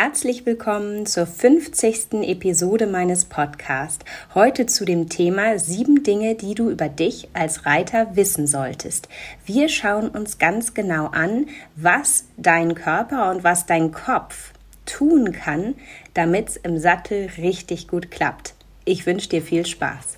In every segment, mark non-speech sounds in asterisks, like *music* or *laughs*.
Herzlich willkommen zur 50. Episode meines Podcasts. Heute zu dem Thema sieben Dinge, die du über dich als Reiter wissen solltest. Wir schauen uns ganz genau an, was dein Körper und was dein Kopf tun kann, damit es im Sattel richtig gut klappt. Ich wünsche dir viel Spaß.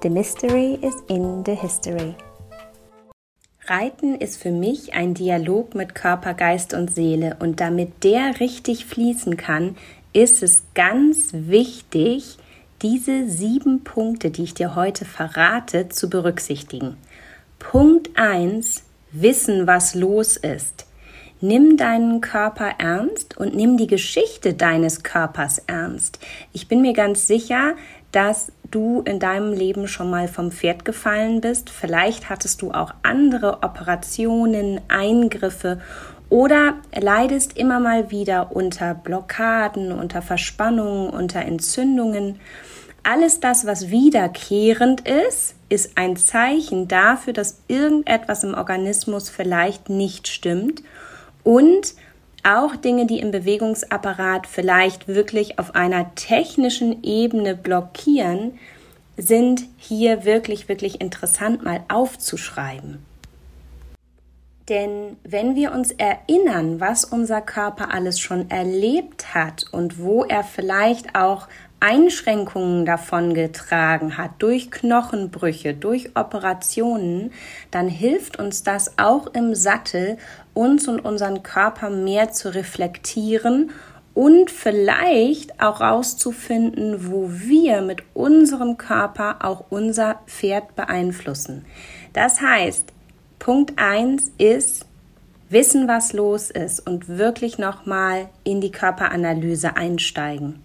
The mystery is in the history. Reiten ist für mich ein Dialog mit Körper, Geist und Seele und damit der richtig fließen kann, ist es ganz wichtig, diese sieben Punkte, die ich dir heute verrate, zu berücksichtigen. Punkt 1. Wissen, was los ist. Nimm deinen Körper ernst und nimm die Geschichte deines Körpers ernst. Ich bin mir ganz sicher, dass du in deinem Leben schon mal vom Pferd gefallen bist. Vielleicht hattest du auch andere Operationen, Eingriffe oder leidest immer mal wieder unter Blockaden, unter Verspannungen, unter Entzündungen. Alles das, was wiederkehrend ist, ist ein Zeichen dafür, dass irgendetwas im Organismus vielleicht nicht stimmt und auch Dinge, die im Bewegungsapparat vielleicht wirklich auf einer technischen Ebene blockieren, sind hier wirklich, wirklich interessant mal aufzuschreiben. Denn wenn wir uns erinnern, was unser Körper alles schon erlebt hat und wo er vielleicht auch Einschränkungen davon getragen hat, durch Knochenbrüche, durch Operationen, dann hilft uns das auch im Sattel, uns und unseren Körper mehr zu reflektieren und vielleicht auch herauszufinden, wo wir mit unserem Körper auch unser Pferd beeinflussen. Das heißt, Punkt 1 ist, wissen, was los ist und wirklich nochmal in die Körperanalyse einsteigen.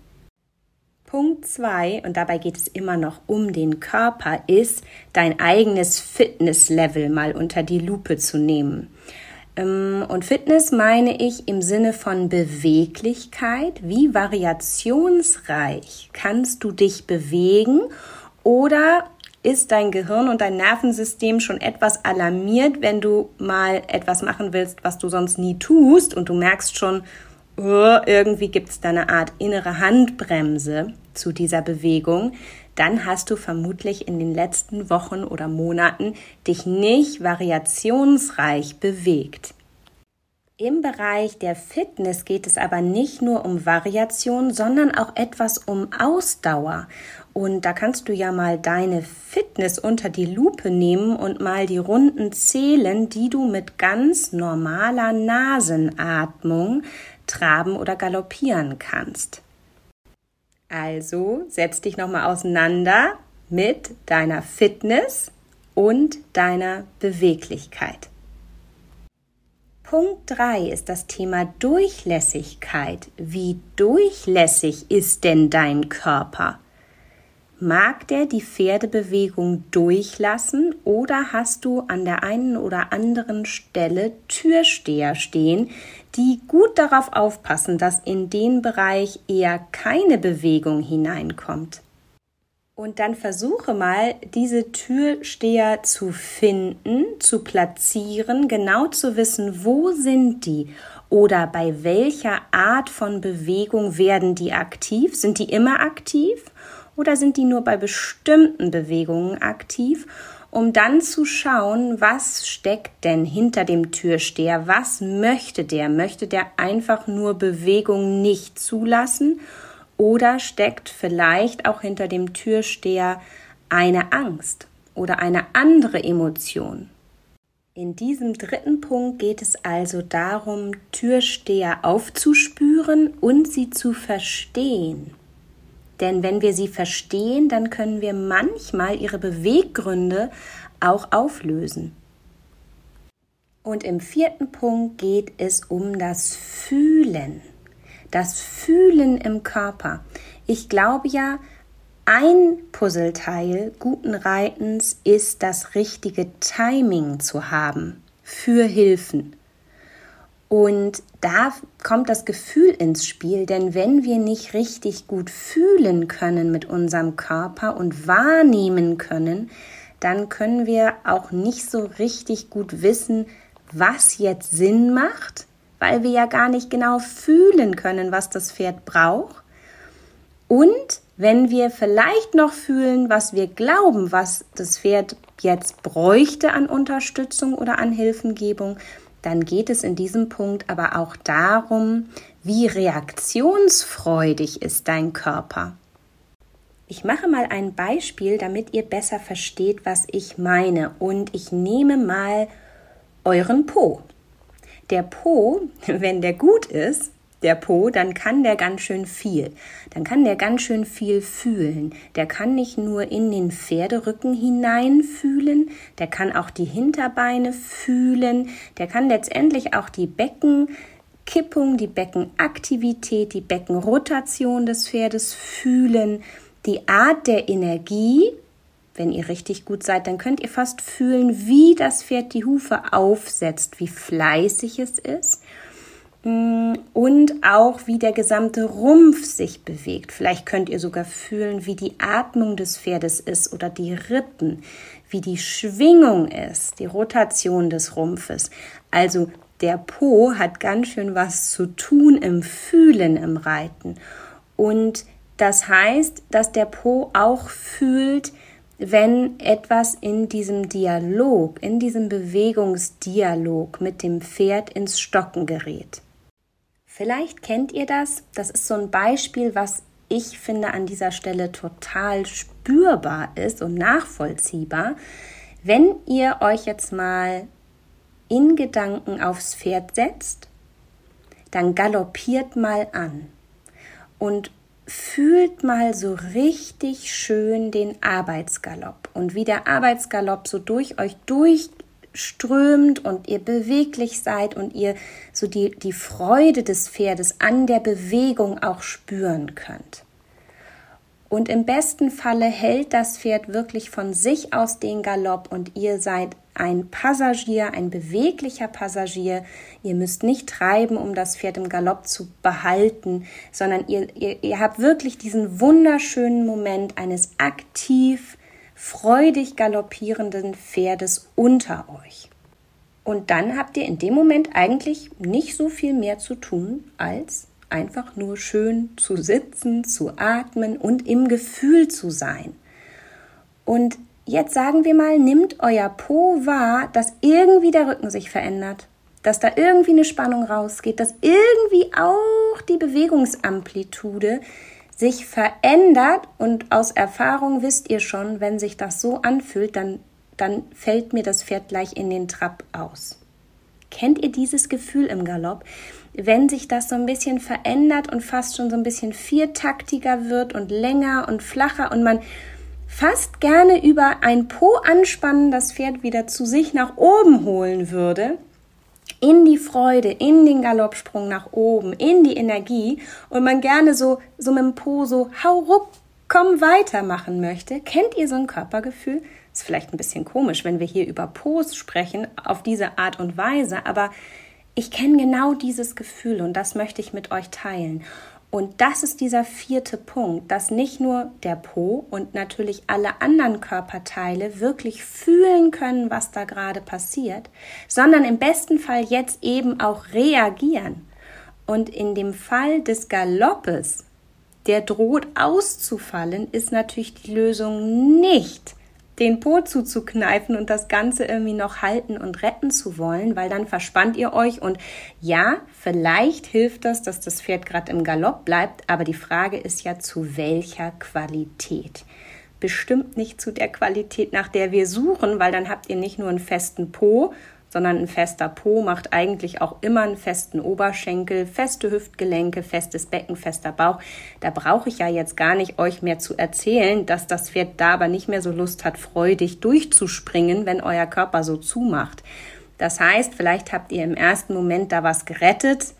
Punkt 2, und dabei geht es immer noch um den Körper, ist, dein eigenes Fitnesslevel mal unter die Lupe zu nehmen. Ähm, und Fitness meine ich im Sinne von Beweglichkeit. Wie variationsreich kannst du dich bewegen oder ist dein Gehirn und dein Nervensystem schon etwas alarmiert, wenn du mal etwas machen willst, was du sonst nie tust und du merkst schon, oh, irgendwie gibt es da eine Art innere Handbremse zu dieser Bewegung, dann hast du vermutlich in den letzten Wochen oder Monaten dich nicht variationsreich bewegt. Im Bereich der Fitness geht es aber nicht nur um Variation, sondern auch etwas um Ausdauer. Und da kannst du ja mal deine Fitness unter die Lupe nehmen und mal die Runden zählen, die du mit ganz normaler Nasenatmung traben oder galoppieren kannst. Also setz dich nochmal auseinander mit deiner Fitness und deiner Beweglichkeit. Punkt 3 ist das Thema Durchlässigkeit. Wie durchlässig ist denn dein Körper? Mag der die Pferdebewegung durchlassen oder hast du an der einen oder anderen Stelle Türsteher stehen, die gut darauf aufpassen, dass in den Bereich eher keine Bewegung hineinkommt? Und dann versuche mal, diese Türsteher zu finden, zu platzieren, genau zu wissen, wo sind die oder bei welcher Art von Bewegung werden die aktiv? Sind die immer aktiv oder sind die nur bei bestimmten Bewegungen aktiv, um dann zu schauen, was steckt denn hinter dem Türsteher, was möchte der? Möchte der einfach nur Bewegung nicht zulassen oder steckt vielleicht auch hinter dem Türsteher eine Angst oder eine andere Emotion? In diesem dritten Punkt geht es also darum, Türsteher aufzuspüren und sie zu verstehen. Denn wenn wir sie verstehen, dann können wir manchmal ihre Beweggründe auch auflösen. Und im vierten Punkt geht es um das Fühlen. Das Fühlen im Körper. Ich glaube ja, ein Puzzleteil guten Reitens ist das richtige Timing zu haben für Hilfen. Und da kommt das Gefühl ins Spiel, denn wenn wir nicht richtig gut fühlen können mit unserem Körper und wahrnehmen können, dann können wir auch nicht so richtig gut wissen, was jetzt Sinn macht, weil wir ja gar nicht genau fühlen können, was das Pferd braucht. Und wenn wir vielleicht noch fühlen, was wir glauben, was das Pferd jetzt bräuchte an Unterstützung oder an Hilfengebung, dann geht es in diesem Punkt aber auch darum, wie reaktionsfreudig ist dein Körper. Ich mache mal ein Beispiel, damit ihr besser versteht, was ich meine. Und ich nehme mal euren Po. Der Po, *laughs* wenn der gut ist, der Po, dann kann der ganz schön viel. Dann kann der ganz schön viel fühlen. Der kann nicht nur in den Pferderücken hineinfühlen, der kann auch die Hinterbeine fühlen, der kann letztendlich auch die Beckenkippung, die Beckenaktivität, die Beckenrotation des Pferdes fühlen, die Art der Energie. Wenn ihr richtig gut seid, dann könnt ihr fast fühlen, wie das Pferd die Hufe aufsetzt, wie fleißig es ist und auch wie der gesamte Rumpf sich bewegt. Vielleicht könnt ihr sogar fühlen, wie die Atmung des Pferdes ist oder die Rippen, wie die Schwingung ist, die Rotation des Rumpfes. Also der Po hat ganz schön was zu tun im Fühlen im Reiten. Und das heißt, dass der Po auch fühlt, wenn etwas in diesem Dialog, in diesem Bewegungsdialog mit dem Pferd ins Stocken gerät. Vielleicht kennt ihr das. Das ist so ein Beispiel, was ich finde an dieser Stelle total spürbar ist und nachvollziehbar. Wenn ihr euch jetzt mal in Gedanken aufs Pferd setzt, dann galoppiert mal an und fühlt mal so richtig schön den Arbeitsgalopp und wie der Arbeitsgalopp so durch euch durch strömt und ihr beweglich seid und ihr so die, die Freude des Pferdes an der Bewegung auch spüren könnt. Und im besten Falle hält das Pferd wirklich von sich aus den Galopp und ihr seid ein Passagier, ein beweglicher Passagier. Ihr müsst nicht treiben, um das Pferd im Galopp zu behalten, sondern ihr, ihr, ihr habt wirklich diesen wunderschönen Moment eines aktiv freudig galoppierenden Pferdes unter euch. Und dann habt ihr in dem Moment eigentlich nicht so viel mehr zu tun, als einfach nur schön zu sitzen, zu atmen und im Gefühl zu sein. Und jetzt sagen wir mal, nimmt euer Po wahr, dass irgendwie der Rücken sich verändert, dass da irgendwie eine Spannung rausgeht, dass irgendwie auch die Bewegungsamplitude sich verändert und aus Erfahrung wisst ihr schon, wenn sich das so anfühlt, dann, dann fällt mir das Pferd gleich in den Trab aus. Kennt ihr dieses Gefühl im Galopp? Wenn sich das so ein bisschen verändert und fast schon so ein bisschen viertaktiger wird und länger und flacher und man fast gerne über ein Po anspannen das Pferd wieder zu sich nach oben holen würde, in die Freude, in den Galoppsprung nach oben, in die Energie und man gerne so, so mit dem Po so, hau ruck, komm weitermachen möchte. Kennt ihr so ein Körpergefühl? Ist vielleicht ein bisschen komisch, wenn wir hier über Pos sprechen, auf diese Art und Weise, aber ich kenne genau dieses Gefühl und das möchte ich mit euch teilen. Und das ist dieser vierte Punkt, dass nicht nur der Po und natürlich alle anderen Körperteile wirklich fühlen können, was da gerade passiert, sondern im besten Fall jetzt eben auch reagieren. Und in dem Fall des Galoppes, der droht auszufallen, ist natürlich die Lösung nicht den Po zuzukneifen und das Ganze irgendwie noch halten und retten zu wollen, weil dann verspannt ihr euch und ja, vielleicht hilft das, dass das Pferd gerade im Galopp bleibt, aber die Frage ist ja zu welcher Qualität. Bestimmt nicht zu der Qualität, nach der wir suchen, weil dann habt ihr nicht nur einen festen Po, sondern ein fester Po macht eigentlich auch immer einen festen Oberschenkel, feste Hüftgelenke, festes Becken, fester Bauch. Da brauche ich ja jetzt gar nicht euch mehr zu erzählen, dass das Pferd da aber nicht mehr so Lust hat, freudig durchzuspringen, wenn euer Körper so zumacht. Das heißt, vielleicht habt ihr im ersten Moment da was gerettet,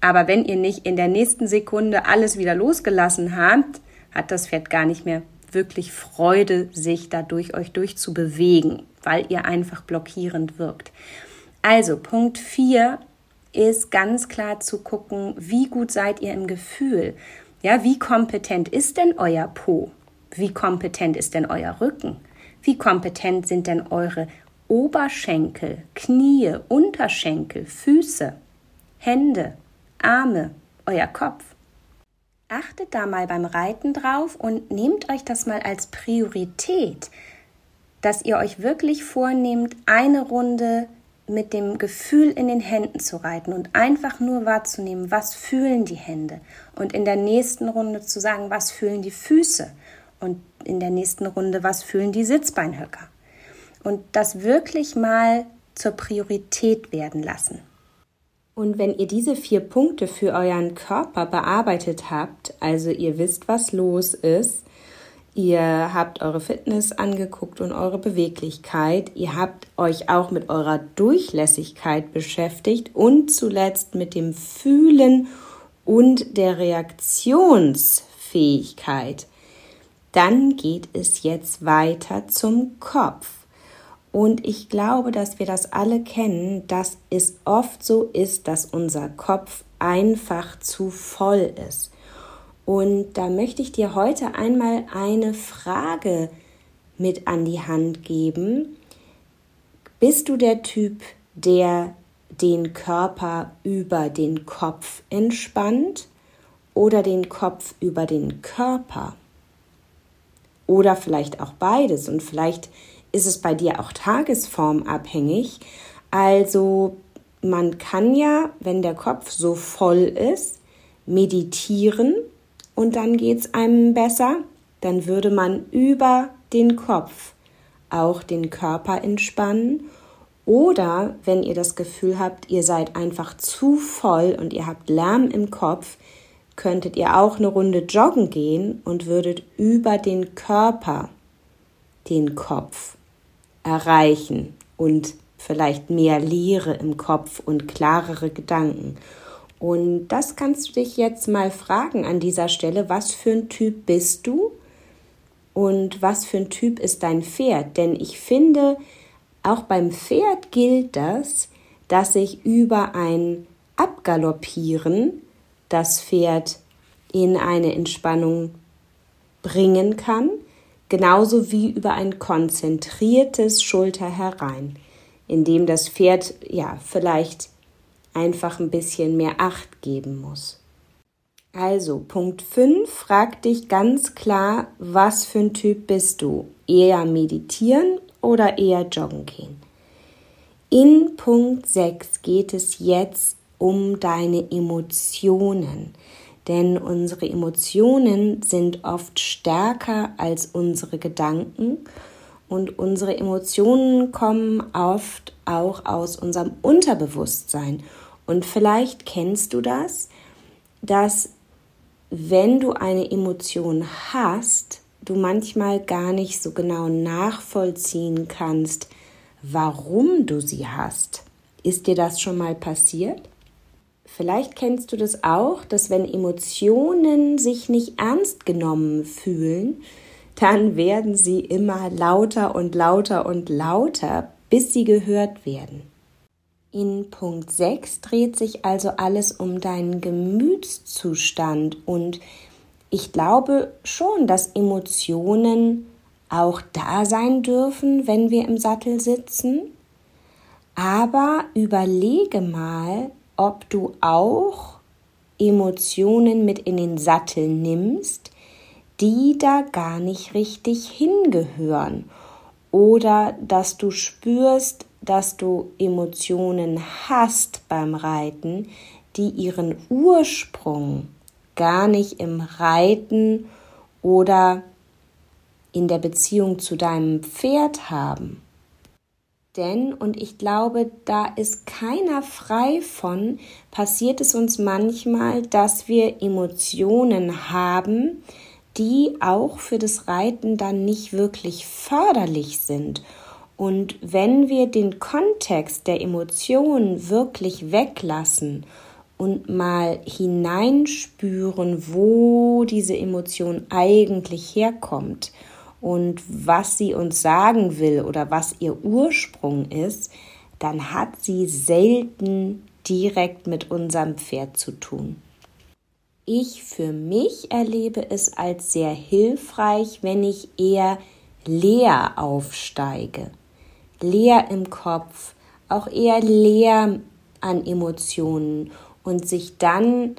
aber wenn ihr nicht in der nächsten Sekunde alles wieder losgelassen habt, hat das Pferd gar nicht mehr wirklich Freude, sich da durch euch durchzubewegen, weil ihr einfach blockierend wirkt. Also Punkt 4 ist ganz klar zu gucken, wie gut seid ihr im Gefühl. Ja, wie kompetent ist denn euer Po? Wie kompetent ist denn euer Rücken? Wie kompetent sind denn eure Oberschenkel, Knie, Unterschenkel, Füße, Hände, Arme, euer Kopf? Achtet da mal beim Reiten drauf und nehmt euch das mal als Priorität, dass ihr euch wirklich vornehmt, eine Runde mit dem Gefühl in den Händen zu reiten und einfach nur wahrzunehmen, was fühlen die Hände und in der nächsten Runde zu sagen, was fühlen die Füße und in der nächsten Runde, was fühlen die Sitzbeinhöcker und das wirklich mal zur Priorität werden lassen. Und wenn ihr diese vier Punkte für euren Körper bearbeitet habt, also ihr wisst, was los ist, ihr habt eure Fitness angeguckt und eure Beweglichkeit, ihr habt euch auch mit eurer Durchlässigkeit beschäftigt und zuletzt mit dem Fühlen und der Reaktionsfähigkeit, dann geht es jetzt weiter zum Kopf. Und ich glaube, dass wir das alle kennen, dass es oft so ist, dass unser Kopf einfach zu voll ist. Und da möchte ich dir heute einmal eine Frage mit an die Hand geben. Bist du der Typ, der den Körper über den Kopf entspannt oder den Kopf über den Körper? Oder vielleicht auch beides und vielleicht ist es bei dir auch tagesformabhängig. Also man kann ja, wenn der Kopf so voll ist, meditieren und dann geht es einem besser. Dann würde man über den Kopf auch den Körper entspannen. Oder wenn ihr das Gefühl habt, ihr seid einfach zu voll und ihr habt Lärm im Kopf, könntet ihr auch eine Runde joggen gehen und würdet über den Körper den Kopf erreichen und vielleicht mehr Leere im Kopf und klarere Gedanken. Und das kannst du dich jetzt mal fragen an dieser Stelle, was für ein Typ bist du und was für ein Typ ist dein Pferd? Denn ich finde, auch beim Pferd gilt das, dass ich über ein Abgaloppieren das Pferd in eine Entspannung bringen kann genauso wie über ein konzentriertes Schulter herein, indem das Pferd ja vielleicht einfach ein bisschen mehr Acht geben muss. Also, Punkt 5 fragt dich ganz klar, was für ein Typ bist du? Eher meditieren oder eher joggen gehen? In Punkt 6 geht es jetzt um deine Emotionen denn unsere Emotionen sind oft stärker als unsere Gedanken und unsere Emotionen kommen oft auch aus unserem Unterbewusstsein. Und vielleicht kennst du das, dass wenn du eine Emotion hast, du manchmal gar nicht so genau nachvollziehen kannst, warum du sie hast. Ist dir das schon mal passiert? Vielleicht kennst du das auch, dass wenn Emotionen sich nicht ernst genommen fühlen, dann werden sie immer lauter und lauter und lauter, bis sie gehört werden. In Punkt 6 dreht sich also alles um deinen Gemütszustand und ich glaube schon, dass Emotionen auch da sein dürfen, wenn wir im Sattel sitzen. Aber überlege mal, ob du auch Emotionen mit in den Sattel nimmst, die da gar nicht richtig hingehören. Oder dass du spürst, dass du Emotionen hast beim Reiten, die ihren Ursprung gar nicht im Reiten oder in der Beziehung zu deinem Pferd haben. Denn, und ich glaube, da ist keiner frei von, passiert es uns manchmal, dass wir Emotionen haben, die auch für das Reiten dann nicht wirklich förderlich sind. Und wenn wir den Kontext der Emotionen wirklich weglassen und mal hineinspüren, wo diese Emotion eigentlich herkommt und was sie uns sagen will oder was ihr Ursprung ist, dann hat sie selten direkt mit unserem Pferd zu tun. Ich für mich erlebe es als sehr hilfreich, wenn ich eher leer aufsteige, leer im Kopf, auch eher leer an Emotionen und sich dann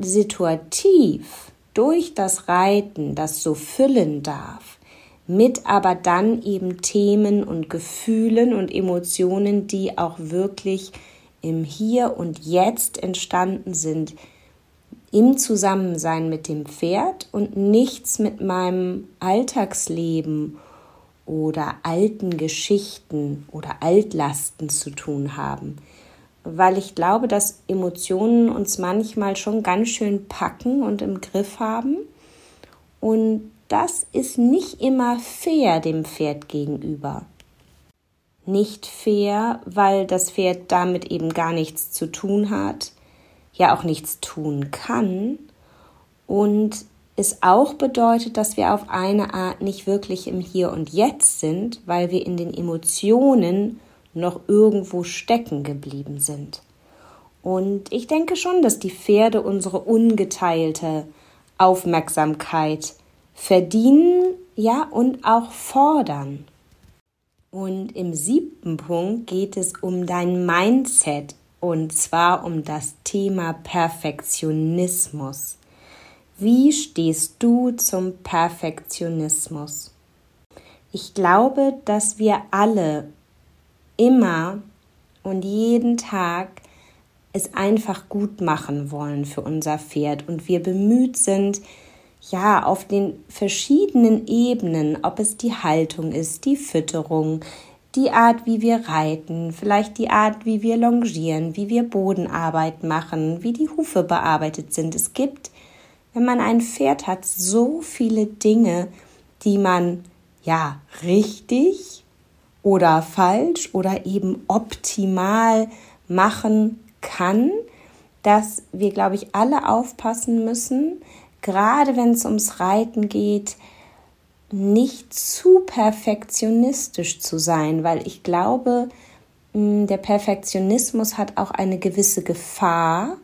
situativ durch das Reiten, das so füllen darf, mit aber dann eben Themen und Gefühlen und Emotionen, die auch wirklich im Hier und Jetzt entstanden sind, im Zusammensein mit dem Pferd und nichts mit meinem Alltagsleben oder alten Geschichten oder Altlasten zu tun haben. Weil ich glaube, dass Emotionen uns manchmal schon ganz schön packen und im Griff haben. Und das ist nicht immer fair dem Pferd gegenüber. Nicht fair, weil das Pferd damit eben gar nichts zu tun hat ja auch nichts tun kann und es auch bedeutet, dass wir auf eine Art nicht wirklich im Hier und Jetzt sind, weil wir in den Emotionen noch irgendwo stecken geblieben sind. Und ich denke schon, dass die Pferde unsere ungeteilte Aufmerksamkeit verdienen, ja, und auch fordern. Und im siebten Punkt geht es um dein Mindset, und zwar um das Thema Perfektionismus. Wie stehst du zum Perfektionismus? Ich glaube, dass wir alle immer und jeden Tag es einfach gut machen wollen für unser Pferd und wir bemüht sind, ja, auf den verschiedenen Ebenen, ob es die Haltung ist, die Fütterung, die Art, wie wir reiten, vielleicht die Art, wie wir longieren, wie wir Bodenarbeit machen, wie die Hufe bearbeitet sind. Es gibt, wenn man ein Pferd hat, so viele Dinge, die man ja richtig oder falsch oder eben optimal machen kann, dass wir, glaube ich, alle aufpassen müssen, gerade wenn es ums Reiten geht, nicht zu perfektionistisch zu sein, weil ich glaube, mm, der Perfektionismus hat auch eine gewisse Gefahr,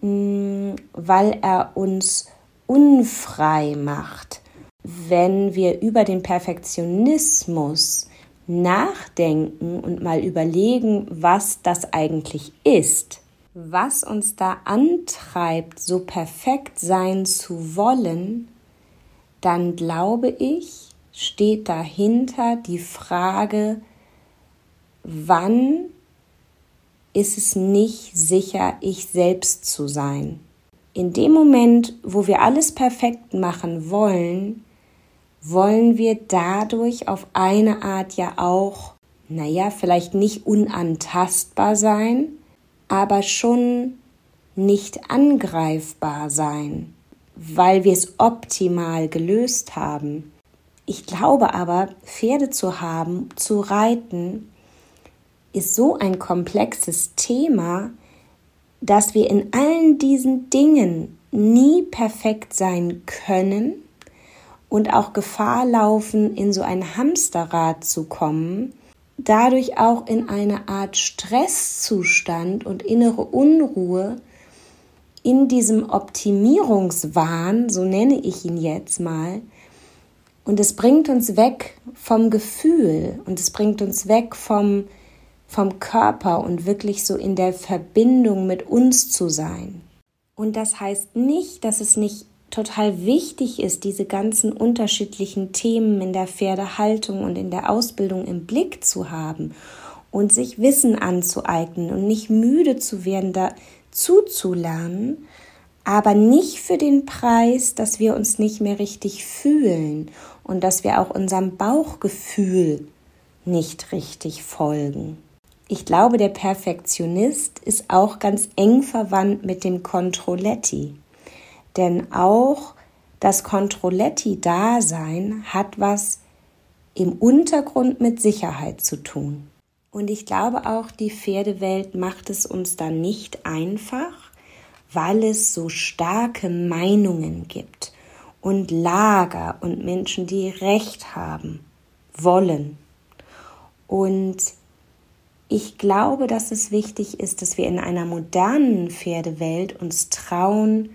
mm, weil er uns unfrei macht. Wenn wir über den Perfektionismus nachdenken und mal überlegen, was das eigentlich ist, was uns da antreibt, so perfekt sein zu wollen, dann glaube ich, steht dahinter die Frage, wann ist es nicht sicher, ich selbst zu sein. In dem Moment, wo wir alles perfekt machen wollen, wollen wir dadurch auf eine Art ja auch, naja, vielleicht nicht unantastbar sein, aber schon nicht angreifbar sein weil wir es optimal gelöst haben. Ich glaube aber, Pferde zu haben, zu reiten, ist so ein komplexes Thema, dass wir in allen diesen Dingen nie perfekt sein können und auch Gefahr laufen, in so ein Hamsterrad zu kommen, dadurch auch in eine Art Stresszustand und innere Unruhe, in diesem Optimierungswahn, so nenne ich ihn jetzt mal, und es bringt uns weg vom Gefühl und es bringt uns weg vom, vom Körper und wirklich so in der Verbindung mit uns zu sein. Und das heißt nicht, dass es nicht total wichtig ist, diese ganzen unterschiedlichen Themen in der Pferdehaltung und in der Ausbildung im Blick zu haben und sich Wissen anzueignen und nicht müde zu werden, da zuzulernen, aber nicht für den Preis, dass wir uns nicht mehr richtig fühlen und dass wir auch unserem Bauchgefühl nicht richtig folgen. Ich glaube, der Perfektionist ist auch ganz eng verwandt mit dem Controletti. Denn auch das Controletti-Dasein hat was im Untergrund mit Sicherheit zu tun. Und ich glaube auch, die Pferdewelt macht es uns da nicht einfach, weil es so starke Meinungen gibt und Lager und Menschen, die Recht haben, wollen. Und ich glaube, dass es wichtig ist, dass wir in einer modernen Pferdewelt uns trauen,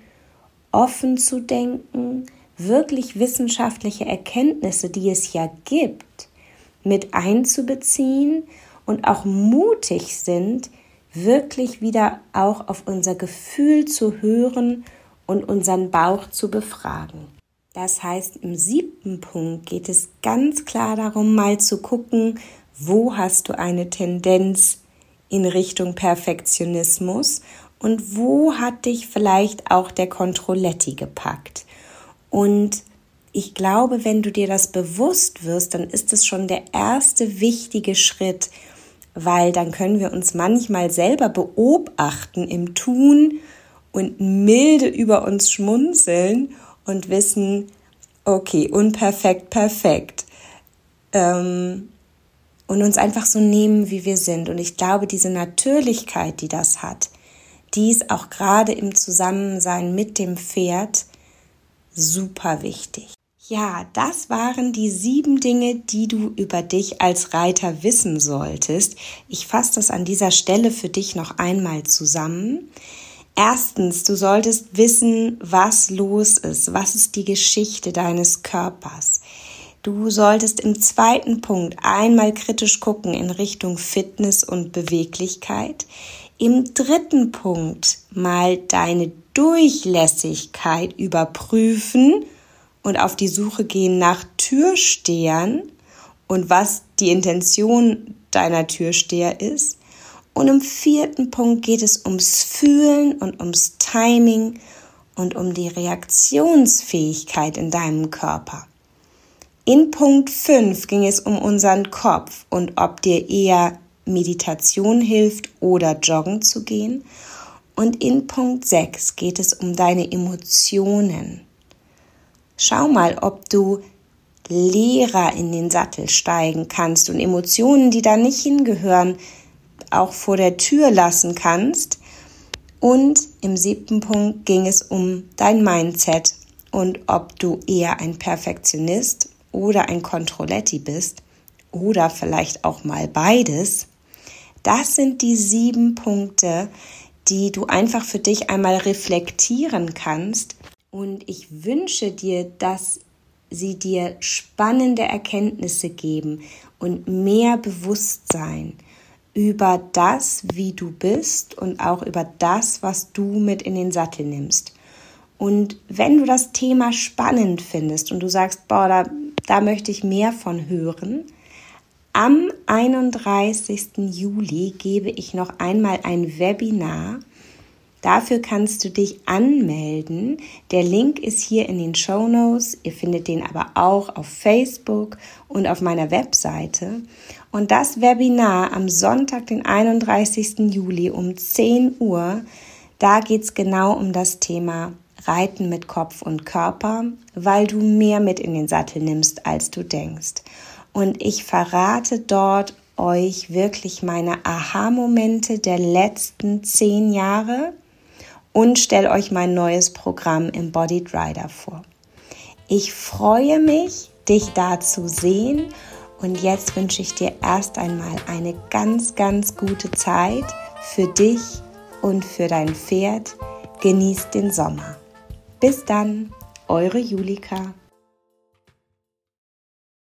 offen zu denken, wirklich wissenschaftliche Erkenntnisse, die es ja gibt, mit einzubeziehen und auch mutig sind, wirklich wieder auch auf unser Gefühl zu hören und unseren Bauch zu befragen. Das heißt, im siebten Punkt geht es ganz klar darum, mal zu gucken, wo hast du eine Tendenz in Richtung Perfektionismus und wo hat dich vielleicht auch der Controletti gepackt. Und ich glaube, wenn du dir das bewusst wirst, dann ist es schon der erste wichtige Schritt, weil dann können wir uns manchmal selber beobachten im Tun und milde über uns schmunzeln und wissen, okay, unperfekt, perfekt. Ähm, und uns einfach so nehmen, wie wir sind. Und ich glaube, diese Natürlichkeit, die das hat, die ist auch gerade im Zusammensein mit dem Pferd super wichtig. Ja, das waren die sieben Dinge, die du über dich als Reiter wissen solltest. Ich fasse das an dieser Stelle für dich noch einmal zusammen. Erstens, du solltest wissen, was los ist. Was ist die Geschichte deines Körpers? Du solltest im zweiten Punkt einmal kritisch gucken in Richtung Fitness und Beweglichkeit. Im dritten Punkt mal deine Durchlässigkeit überprüfen und auf die Suche gehen nach Türstehern und was die Intention deiner Türsteher ist. Und im vierten Punkt geht es ums Fühlen und ums Timing und um die Reaktionsfähigkeit in deinem Körper. In Punkt 5 ging es um unseren Kopf und ob dir eher Meditation hilft oder joggen zu gehen. Und in Punkt 6 geht es um deine Emotionen. Schau mal, ob du leerer in den Sattel steigen kannst und Emotionen, die da nicht hingehören, auch vor der Tür lassen kannst. Und im siebten Punkt ging es um dein Mindset und ob du eher ein Perfektionist oder ein Controletti bist oder vielleicht auch mal beides. Das sind die sieben Punkte, die du einfach für dich einmal reflektieren kannst. Und ich wünsche dir, dass sie dir spannende Erkenntnisse geben und mehr Bewusstsein über das, wie du bist und auch über das, was du mit in den Sattel nimmst. Und wenn du das Thema spannend findest und du sagst, boah, da, da möchte ich mehr von hören, am 31. Juli gebe ich noch einmal ein Webinar. Dafür kannst du dich anmelden. Der Link ist hier in den Show Notes. Ihr findet den aber auch auf Facebook und auf meiner Webseite. Und das Webinar am Sonntag, den 31. Juli um 10 Uhr, da geht es genau um das Thema Reiten mit Kopf und Körper, weil du mehr mit in den Sattel nimmst, als du denkst. Und ich verrate dort euch wirklich meine Aha-Momente der letzten zehn Jahre und stelle euch mein neues Programm Embodied Rider vor. Ich freue mich, dich da zu sehen und jetzt wünsche ich dir erst einmal eine ganz, ganz gute Zeit für dich und für dein Pferd. Genießt den Sommer. Bis dann, eure Julika.